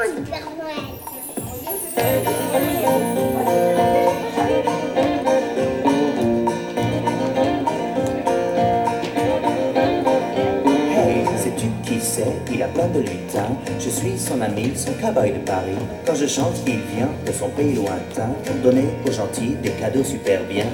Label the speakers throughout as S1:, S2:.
S1: Hey, sais-tu qui c'est? Il a plein de lutins. Je suis son ami, son cowboy de Paris. Quand je chante, il vient de son pays lointain donner aux gentils des cadeaux super bien.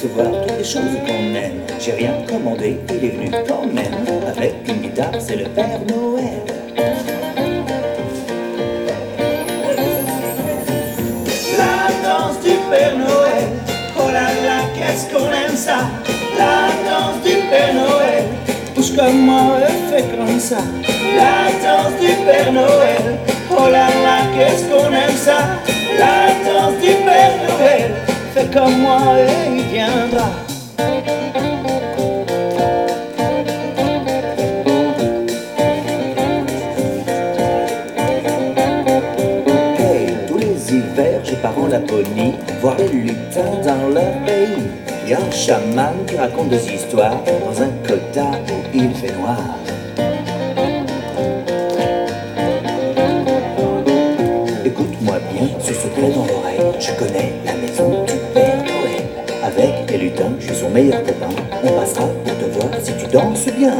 S1: Recevoir toutes les choses qu'on aime. J'ai rien commandé, il est venu quand même. Avec une guitare, c'est le Père Noël. La danse du Père Noël, oh là là, qu'est-ce qu'on aime ça. La danse du Père Noël, bouge comme moi et fais comme ça. La danse du Père Noël, oh là là, qu'est-ce qu'on aime ça. La danse du Père Noël, fais comme moi et il pars en Laponie, voir les lutins dans leur pays. Y a un chaman qui raconte des histoires dans un quota où il fait noir. Écoute-moi bien, ce secret dans l'oreille. Je connais la maison du Père Noël. Avec les lutins, je suis son meilleur copain. On passera pour te voir si tu danses bien.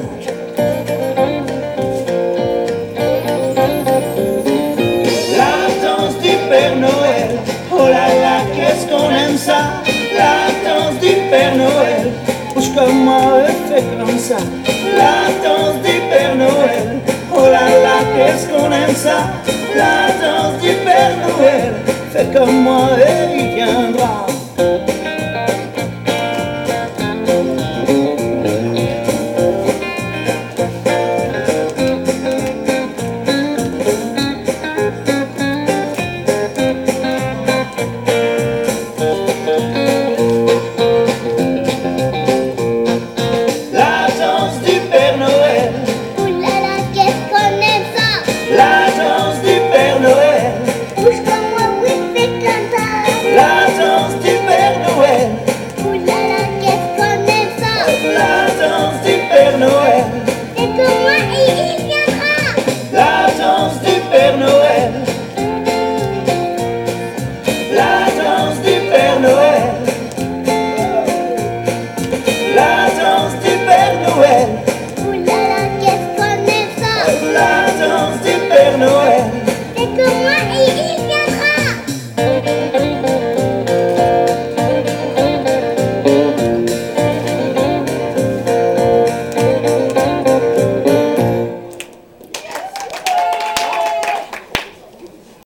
S1: Ça La danse du Père Noël, oh là là, qu'est-ce qu'on aime ça. La danse du Père Noël, fais comme moi et